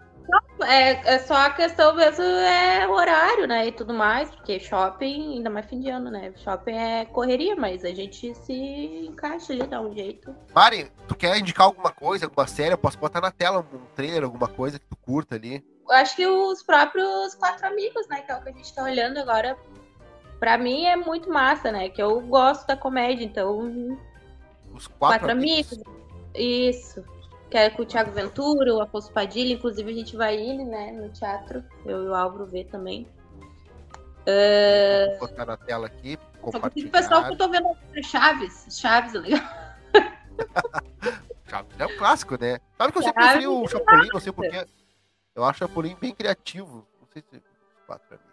É, é só a questão mesmo é o horário, né? E tudo mais, porque shopping, ainda mais fim de ano, né? Shopping é correria, mas a gente se encaixa ali, dá um jeito. Mari, tu quer indicar alguma coisa, alguma série? Eu posso botar na tela um trailer, alguma coisa que tu curta ali. Eu acho que os próprios quatro amigos, né? Que é o que a gente tá olhando agora. Pra mim é muito massa, né? Que eu gosto da comédia, então. Os quatro, Quatro amigos. Isso. Que é com o Thiago Ventura, o Afonso Padilha, inclusive a gente vai ir, né, no teatro. Eu e o Álvaro ver também. Vou botar na tela aqui. Só porque o pessoal que eu tô vendo é Chaves. Chaves, é legal. Chaves É um clássico, né? Sabe que eu sempre preferi o Chapolin, não sei porquê. Eu acho o Chapolin bem criativo. Não sei se.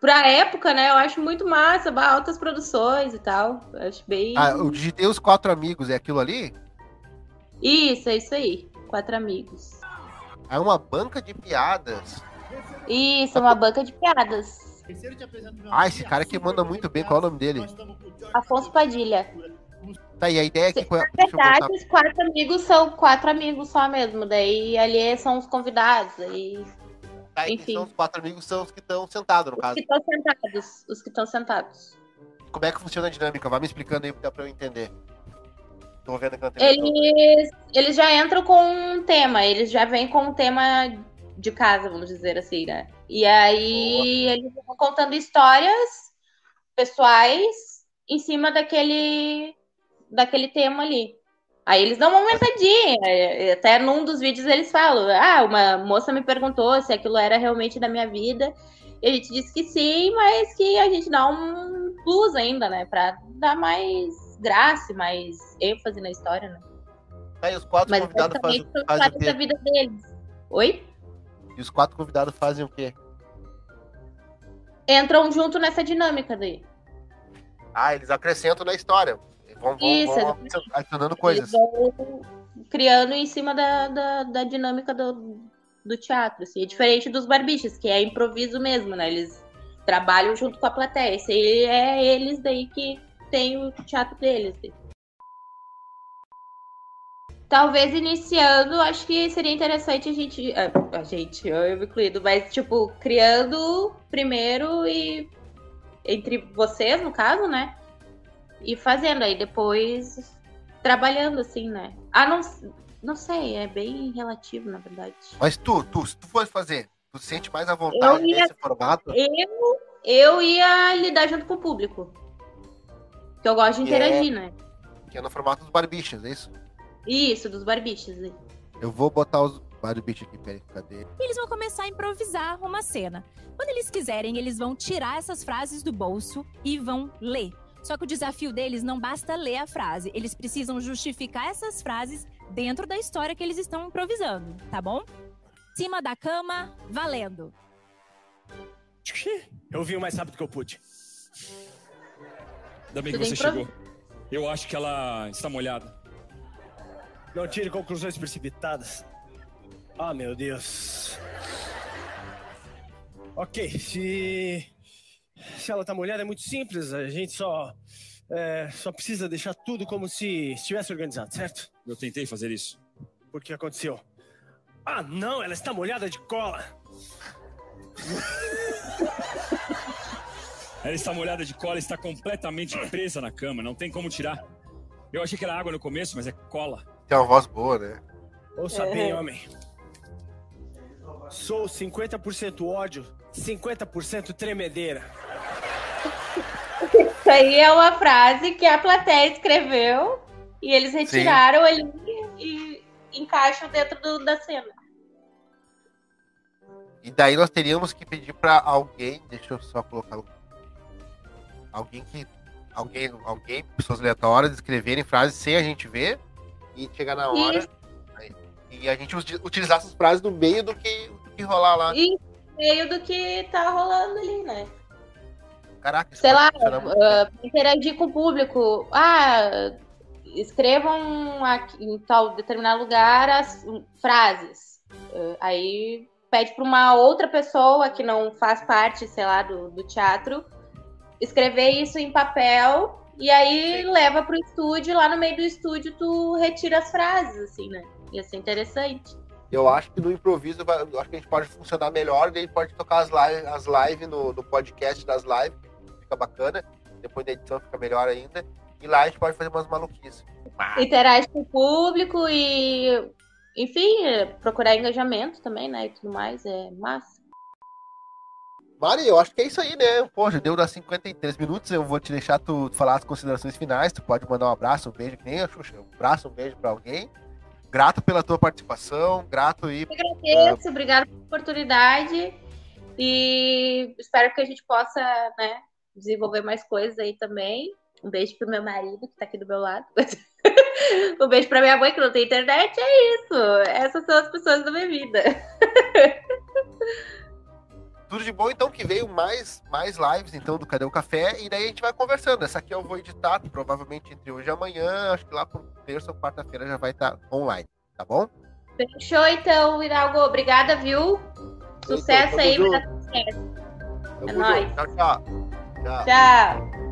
Pra época, né, eu acho muito massa, altas produções e tal. Eu acho bem. Ah, eu digitei os quatro amigos, é aquilo ali? Isso, é isso aí. Quatro amigos. É uma banca de piadas. Isso, uma banca de piadas. Ah, esse cara que manda muito bem, qual é o nome dele? Afonso Padilha. Tá, e a ideia aqui foi. Na verdade, os quatro amigos são quatro amigos só mesmo. Daí ali são os convidados. Aí Tá, enfim. são os quatro amigos são os que estão sentados, no os caso. que sentados. Os que estão sentados. Como é que funciona a dinâmica? Vai me explicando aí pra eu entender. Vendo aqui. Eles, eles já entram com um tema, eles já vêm com um tema de casa, vamos dizer assim, né? E aí eles vão contando histórias pessoais em cima daquele, daquele tema ali. Aí eles dão uma aumentadinha. é, Até num dos vídeos eles falam: Ah, uma moça me perguntou se aquilo era realmente da minha vida. E a gente disse que sim, mas que a gente dá um plus ainda, né? Pra dar mais graça, mais ênfase na história, né? Tá, e os quatro Mas convidados fazem, fazem o fatos da quê? vida deles. Oi? E os quatro convidados fazem o quê? Entram junto nessa dinâmica daí. Ah, eles acrescentam na história. Vão, vão, Isso, vão adicionando coisas. Eles vão criando em cima da, da, da dinâmica do, do teatro. Assim. É diferente dos barbichas, que é improviso mesmo, né? Eles trabalham junto com a plateia. Esse aí é eles daí que tem o teatro deles. Talvez iniciando, acho que seria interessante a gente. é, A gente, eu incluído, mas tipo, criando primeiro e entre vocês, no caso, né? E fazendo aí depois trabalhando assim, né? Ah, não, não sei, é bem relativo, na verdade. Mas tu, tu, se tu for fazer, tu se sente mais à vontade ia- nesse formato? Eu, eu ia lidar junto com o público. Que eu gosto de Que é- interagir, né? Que é no formato dos barbichas, é isso? Isso, dos barbichas. aí. Eu vou botar os barbichas aqui, peraí, cadê? E eles vão começar a improvisar uma cena. Quando eles quiserem, eles vão tirar essas frases do bolso e vão ler. Só que o desafio deles não basta ler a frase, eles precisam justificar essas frases dentro da história que eles estão improvisando, tá bom? Cima da cama, valendo. Eu vi o mais rápido que eu pude. Ainda bem que você chegou. Eu acho que ela está molhada. Não tire conclusões precipitadas. Ah, meu Deus. Ok, se. Se ela tá molhada é muito simples, a gente só. é, só precisa deixar tudo como se estivesse organizado, certo? Eu tentei fazer isso. O que aconteceu? Ah, não, ela está molhada de cola. Ela está molhada de cola está completamente presa na cama. Não tem como tirar. Eu achei que era água no começo, mas é cola. Tem uma voz boa, né? Ouça É. bem, homem. Sou 50% ódio, 50% tremedeira. Isso aí é uma frase que a plateia escreveu e eles retiraram ali e encaixam dentro do- da cena. E daí nós teríamos que pedir pra alguém, deixa eu só colocar um- alguém que alguém, alguém, pessoas aleatórias escreverem frases sem a gente ver e chegar na hora Isso. e a gente utilizar essas frases no meio do que, do que rolar lá. E meio do que tá rolando ali, né? Caraca, sei pode lá, ah, interagir com o público. Ah, escrevam aqui, em tal determinado lugar as hum, frases. Ah, aí pede para uma outra pessoa que não faz parte, sei lá, do, do teatro, escrever isso em papel e aí leva pro estúdio. Lá no meio do estúdio tu retira as frases, assim, né? Ia ser interessante. Eu acho que no improviso, vai- eu acho que a gente pode funcionar melhor, daí pode tocar as lives as live no, no podcast das lives, fica bacana. Depois da edição fica melhor ainda. E lá a gente pode fazer umas maluquices. Interage com o público e, enfim, é, procurar engajamento também, né? E tudo mais. É massa. Mari, eu acho que é isso aí, né? Pô, já deu das 53 minutos. Eu vou te deixar tu falar as considerações finais. Tu pode mandar um abraço, um beijo, que nem a Xuxa. Um abraço, um beijo pra alguém. Grato pela tua participação, grato e agradeço, obrigado pela oportunidade e espero que a gente possa, né, desenvolver mais coisas aí também. Um beijo pro meu marido que tá aqui do meu lado. um beijo pra minha mãe que não tem internet. É isso. Essas são as pessoas da minha vida. tudo de bom. Então, que veio mais, mais lives, então, do Cadê o Café. E daí a gente vai conversando. Essa aqui eu vou editar, provavelmente entre hoje e amanhã. Acho que lá por terça ou quarta-feira já vai estar online, tá bom? Fechou então, Hidalgo. Obrigada, viu? Sucesso tamo aí, junto. Tamo É nóis. Tchau, tchau. Tchau. Tchau.